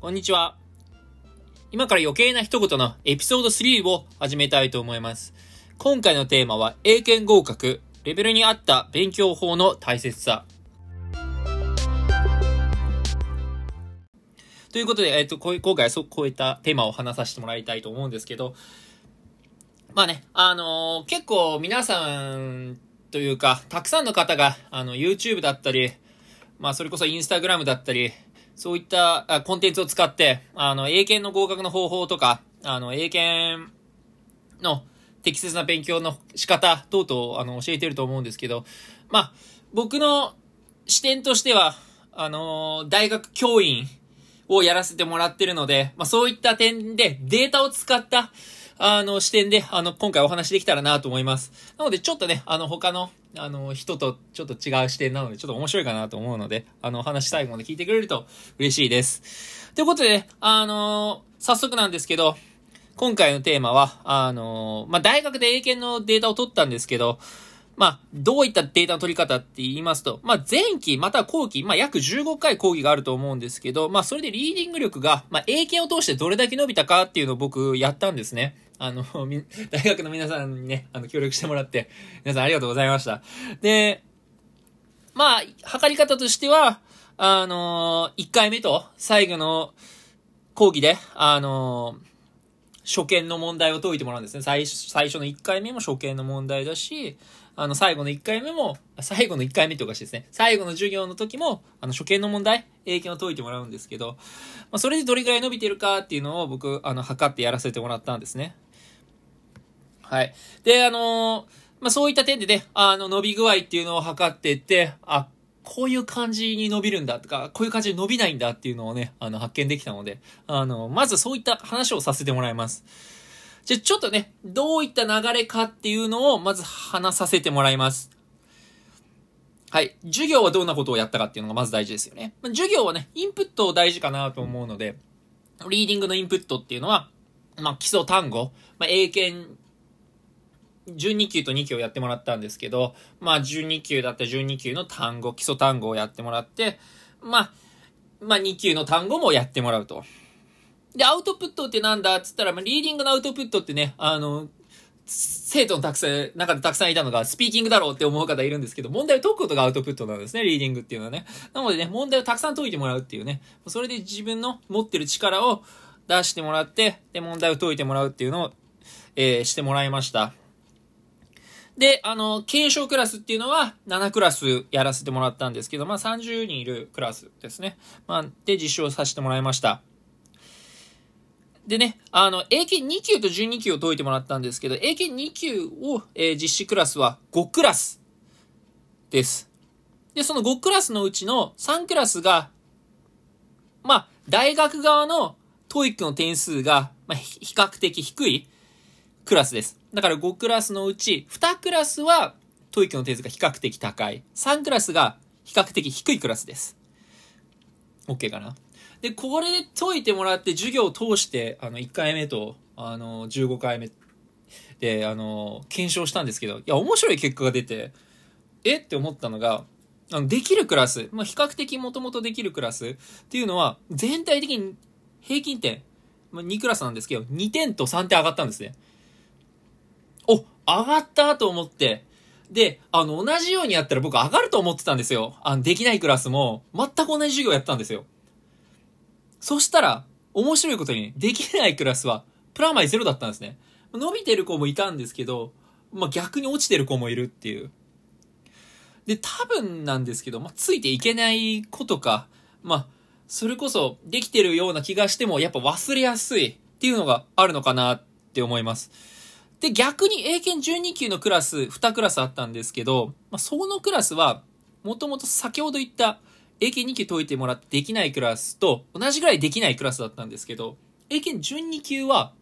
こんにちは。今から余計な一言のエピソード3を始めたいと思います。今回のテーマは英検合格、レベルに合った勉強法の大切さ。ということで、えっ、と、今回はそこういったテーマを話させてもらいたいと思うんですけど、まあね、あのー、結構皆さんというか、たくさんの方が、あの、YouTube だったり、まあ、それこそ Instagram だったり、そういったコンテンツを使って、あの、英検の合格の方法とか、あの、英検の適切な勉強の仕方等々、あの、教えてると思うんですけど、まあ、僕の視点としては、あの、大学教員をやらせてもらってるので、まあ、そういった点でデータを使った、あの、視点で、あの、今回お話できたらなと思います。なので、ちょっとね、あの、他の、あの、人とちょっと違う視点なので、ちょっと面白いかなと思うので、あの、話最後まで聞いてくれると嬉しいです。ということで、あの早速なんですけど、今回のテーマは、あのまあ、大学で英検のデータを取ったんですけど、まあ、どういったデータの取り方って言いますと、まあ、前期、または後期、まあ、約15回講義があると思うんですけど、まあ、それでリーディング力が、まあ、英検を通してどれだけ伸びたかっていうのを僕やったんですね。あの、大学の皆さんにね、あの、協力してもらって、皆さんありがとうございました。で、まあ、測り方としては、あの1回目と最後の講義で、あの初見の問題を解いてもらうんですね。最最初の1回目も初見の問題だし、あの、最後の1回目も、最後の1回目っておかしいですね。最後の授業の時も、あの、初見の問題、英検を解いてもらうんですけど、まあ、それでどれくらい伸びてるかっていうのを僕、あの、測ってやらせてもらったんですね。はい。で、あのー、まあ、そういった点でね、あの、伸び具合っていうのを測っていって、あ、こういう感じに伸びるんだとか、こういう感じで伸びないんだっていうのをね、あの、発見できたので、あの、まずそういった話をさせてもらいます。じゃ、ちょっとね、どういった流れかっていうのを、まず話させてもらいます。はい。授業はどんなことをやったかっていうのがまず大事ですよね。ま、授業はね、インプットを大事かなと思うので、リーディングのインプットっていうのは、まあ、基礎単語、まあ、英検準2級と2級をやってもらったんですけど、まあ準2級だった準2級の単語、基礎単語をやってもらって、まあ、まあ2級の単語もやってもらうと。で、アウトプットってなんだ？っつったら、まあ、リーディングのアウトプットってね、あの、生徒のたくさん、中でたくさんいたのが、スピーキングだろうって思う方いるんですけど、問題を解くことがアウトプットなんですね、リーディングっていうのはね。なのでね、問題をたくさん解いてもらうっていうね、それで自分の持ってる力を出してもらって、で、問題を解いてもらうっていうのを、えー、してもらいました。で、あの、検証クラスっていうのは7クラスやらせてもらったんですけど、まあ30人いるクラスですね。まあ、で実証させてもらいました。でね、あの、英検2級と12級を解いてもらったんですけど、英検2級を、えー、実施クラスは5クラスです。で、その5クラスのうちの3クラスが、まあ、大学側の TOEIC の点数が、まあ、比較的低いクラスです。だから5クラスのうち、2クラスは、 TOEIC の点数が比較的高い。3クラスが比較的低いクラスです。OK かな？で、これで解いてもらって授業を通して、あの、1回目と、あの、15回目で、あの、検証したんですけど、いや、面白い結果が出て、え？って思ったのが、あの、できるクラス、まあ、比較的もともとできるクラスっていうのは、全体的に平均点、まあ、2クラスなんですけど、2点と3点上がったんですね。お、上がったと思って、で、あの、同じようにやったら僕上がると思ってたんですよ。あの、できないクラスも、全く同じ授業やったんですよ。そしたら、面白いことに、できないクラスは、プラマイゼロだったんですね。伸びてる子もいたんですけど、まあ、逆に落ちてる子もいるっていう。で、多分なんですけど、まあ、ついていけない子とか、まあ、それこそできてるような気がしても、やっぱ忘れやすいっていうのがあるのかなって思います。で、逆に英検12級のクラス、2クラスあったんですけど、まあ、そのクラスは、もともと先ほど言った英検2級解いてもらってできないクラスと同じぐらいできないクラスだったんですけど、英検12級は、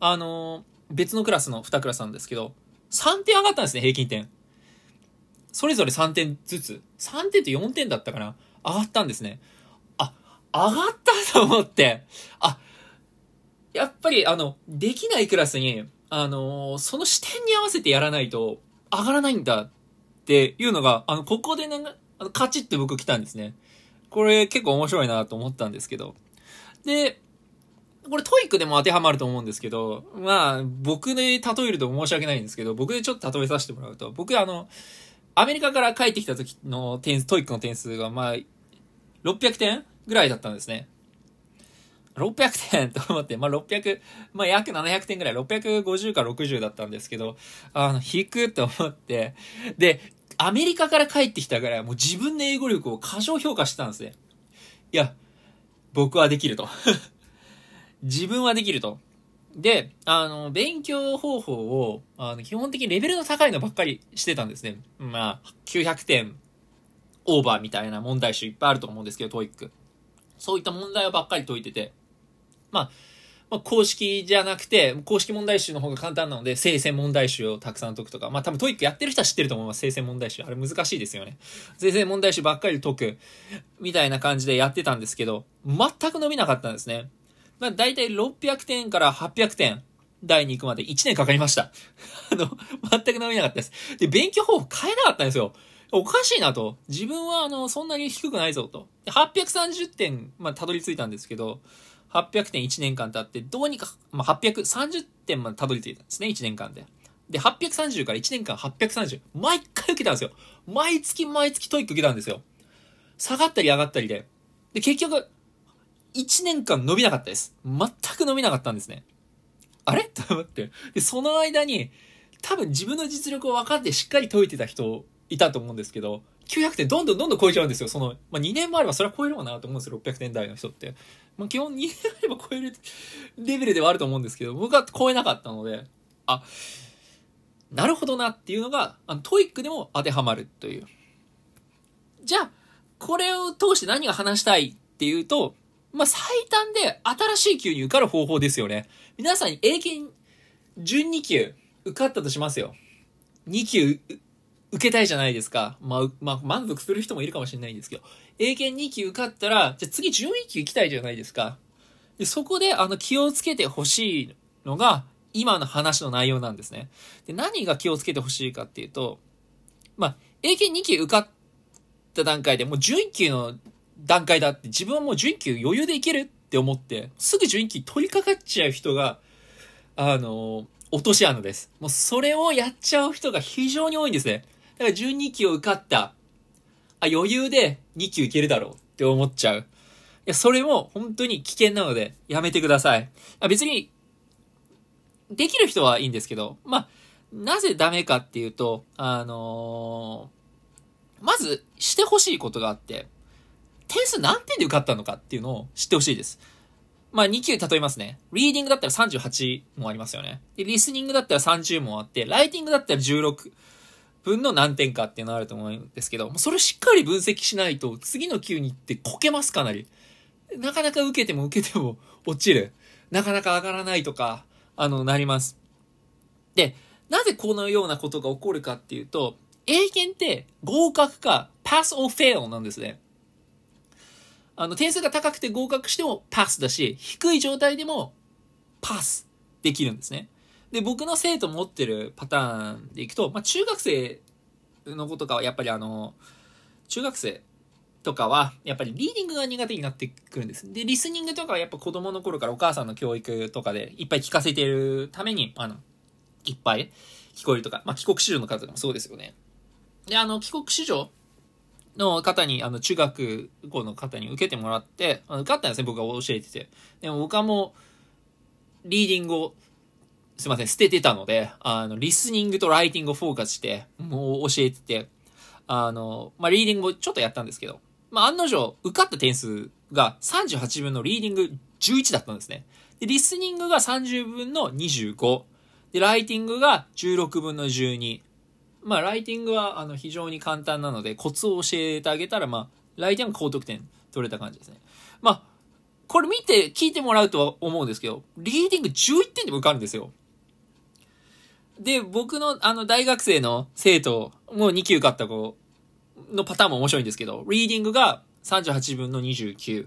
あのー、別のクラスの2クラスなんですけど、3点上がったんですね、平均点。それぞれ3点ずつ。3点と4点だったかな上がったんですね。あ、上がったと思って、あ、やっぱりあの、できないクラスに、あのー、その視点に合わせてやらないと上がらないんだっていうのが、あの、ここでね、あの、カチッて僕来たんですね。これ結構面白いなと思ったんですけど。で、これ TOEIC でも当てはまると思うんですけど、まあ、僕で例えると申し訳ないんですけど、僕でちょっと例えさせてもらうと、僕あの、アメリカから帰ってきた時の点数、 TOEIC の点数が、まあ、600点ぐらいだったんですね。600点 と思って、まあ、600、まあ、約700点ぐらい、650か60だったんですけど、あの、低っと思って、で、アメリカから帰ってきたぐらい、もう自分の英語力を過小評価してたんですね。いや、僕はできると。自分はできると。で、あの、勉強方法を、あの、基本的にレベルの高いのばっかりしてたんですね。まあ、900点オーバーみたいな問題集いっぱいあると思うんですけど、 TOEIC。そういった問題をばっかり解いてて、まあ、まあ、公式じゃなくて、公式問題集の方が簡単なので、精選問題集をたくさん解くとか、まあ多分 TOEIC やってる人は知ってると思います。精選問題集。あれ難しいですよね。精選問題集ばっかり解く、みたいな感じでやってたんですけど、全く伸びなかったんですね。まあ大体600点から800点台に行くまで1年かかりました。あの、全く伸びなかったです。で、勉強方法変えなかったんですよ。おかしいなと。自分はあの、そんなに低くないぞと。830点、まあ、たどり着いたんですけど、800点1年間経って、どうにか、まあ、830点までたどり着いたんですね、1年間で。で、830から1年間830。毎回受けたんですよ。毎月毎月 TOEIC 受けたんですよ。下がったり上がったりで。で、結局、1年間伸びなかったです。全く伸びなかったんですね。あれ？と思って。で、その間に、多分自分の実力を分かってしっかり解いてた人いたと思うんですけど、900点どんどんどんどん超えちゃうんですよ。その、まあ、2年もあればそれは超えるわなと思うんですよ。600点台の人って。まあ、基本2年あれば超えるレベルではあると思うんですけど、僕は超えなかったので、あ、なるほどなっていうのが、あの、 TOEIC でも当てはまるという。じゃあ、これを通して何が話したいっていうと、まあ、最短で新しい級に受かる方法ですよね。皆さんに英検12級受かったとしますよ。2級受けたいじゃないですか。まあ、まあ、満足する人もいるかもしれないんですけど。英検2級受かったら、じゃ次11級行きたいじゃないですか。で、そこで、あの、気をつけてほしいのが、今の話の内容なんですね。で、何が気をつけてほしいかっていうと、まあ、英検2級受かった段階でもう11級の段階だって自分はもう11級余裕でいけるって思って、すぐ11級取り掛かっちゃう人が、あの、落とし穴です。もうそれをやっちゃう人が非常に多いんですね。だから12期を受かった。あ、余裕で2級いけるだろうって思っちゃう。いや、それも本当に危険なので、やめてください。あ別に、できる人はいいんですけど、まあ、なぜダメかっていうと、あのー、まず、してほしいことがあって、点数何点で受かったのかっていうのを知ってほしいです。まあ、2級例えますね。リーディングだったら38もありますよね。で、リスニングだったら30もあって、ライティングだったら16。分の何点かっていうのがあると思うんですけど、それしっかり分析しないと、次の級に行ってこけますかなり。なかなか受けても受けても落ちる。なかなか上がらないとか、あの、なります。で、なぜこのようなことが起こるかっていうと、英検って合格か pass or fail なんですね。あの、点数が高くて合格してもパスだし、低い状態でもパスできるんですね。で、僕の生徒持ってるパターンでいくと、まあ、中学生の子とかはやっぱりあの、中学生とかは、やっぱりリーディングが苦手になってくるんです。で、リスニングとかはやっぱ子供の頃からお母さんの教育とかでいっぱい聞かせてるために、あの、いっぱい聞こえるとか、まあ、帰国子女の方でもそうですよね。で、あの、帰国子女の方に、あの、中学校の方に受けてもらって、あの受かったんですね、僕が教えてて。でも僕はもう、リーディングをすいません、捨ててたので、あの、リスニングとライティングをフォーカスして、もう教えてて、あの、まあ、リーディングをちょっとやったんですけど、まあ、案の定、受かった点数が38分のリーディング11だったんですね。で、リスニングが30分の25。で、ライティングが16分の12。まあ、ライティングは、あの、非常に簡単なので、コツを教えてあげたら、まあ、ライティング高得点取れた感じですね。まあ、これ見て、聞いてもらうとは思うんですけど、リーディング11点でも受かるんですよ。で、僕のあの大学生の生徒、もう2級受かった子のパターンも面白いんですけど、リーディングが38分の29。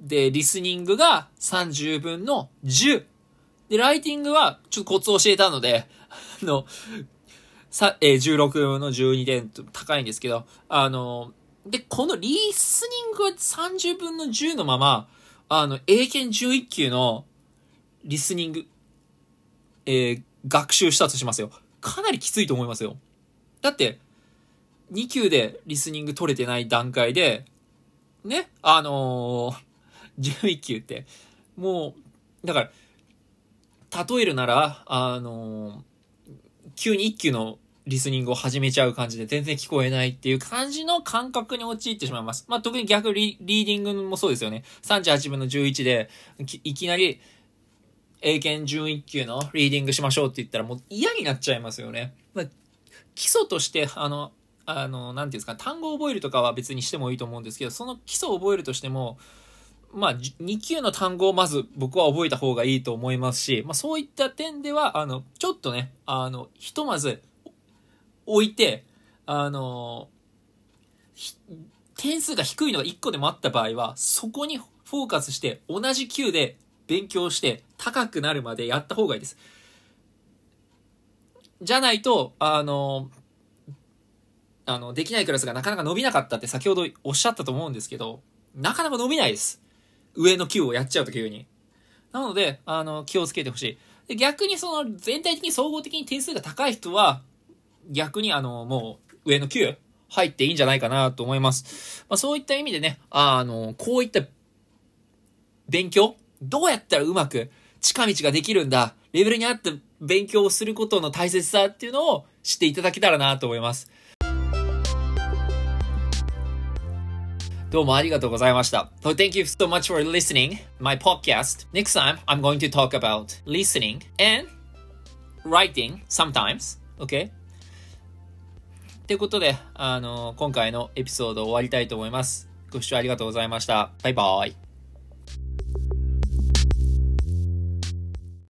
で、リスニングが30分の10。で、ライティングはちょっとコツを教えたので、あの、さ、えー、16分の12点と高いんですけど、あの、で、このリスニングは30分の10のまま、あの、英検準1級のリスニング、えー、学習したとしますよ。かなりきついと思いますよ。だって、2級でリスニング取れてない段階で、ね、あのー、11級って、もう、だから、例えるなら、あのー、急に1級のリスニングを始めちゃう感じで全然聞こえないっていう感じの感覚に陥ってしまいます。まあ、特に逆リリーディングもそうですよね。38分の11でいきなり英検準1級のリーディングしましょうって言ったらもう嫌になっちゃいますよね。ま、基礎として、あの、あの、なんていうんですか、単語を覚えるとかは別にしてもいいと思うんですけど、その基礎を覚えるとしても、まあ、2級の単語をまず僕は覚えた方がいいと思いますし、まあ、そういった点では、あの、ちょっとね、あの、ひとまず置いて、あの、点数が低いのが1個でもあった場合は、そこにフォーカスして同じ級で勉強して高くなるまでやった方がいいです。じゃないと、あの、あの、できないクラスがなかなか伸びなかったって先ほどおっしゃったと思うんですけど、なかなか伸びないです。上の級をやっちゃうと急に。なので、あの、気をつけてほしい。で逆にその全体的に総合的に点数が高い人は、逆にあの、もう上の級入っていいんじゃないかなと思います。まあ、そういった意味でね、あの、こういった勉強どうやったらうまく近道ができるんだレベルに合った勉強をすることの大切さっていうのを知っていただけたらなと思います。どうもありがとうございました。So thank you so much for listening my podcast. Next time, I'm going to talk about listening and writing sometimes. Okay? ということで、あの、今回のエピソード終わりたいと思います。ご視聴ありがとうございました。バイバイ。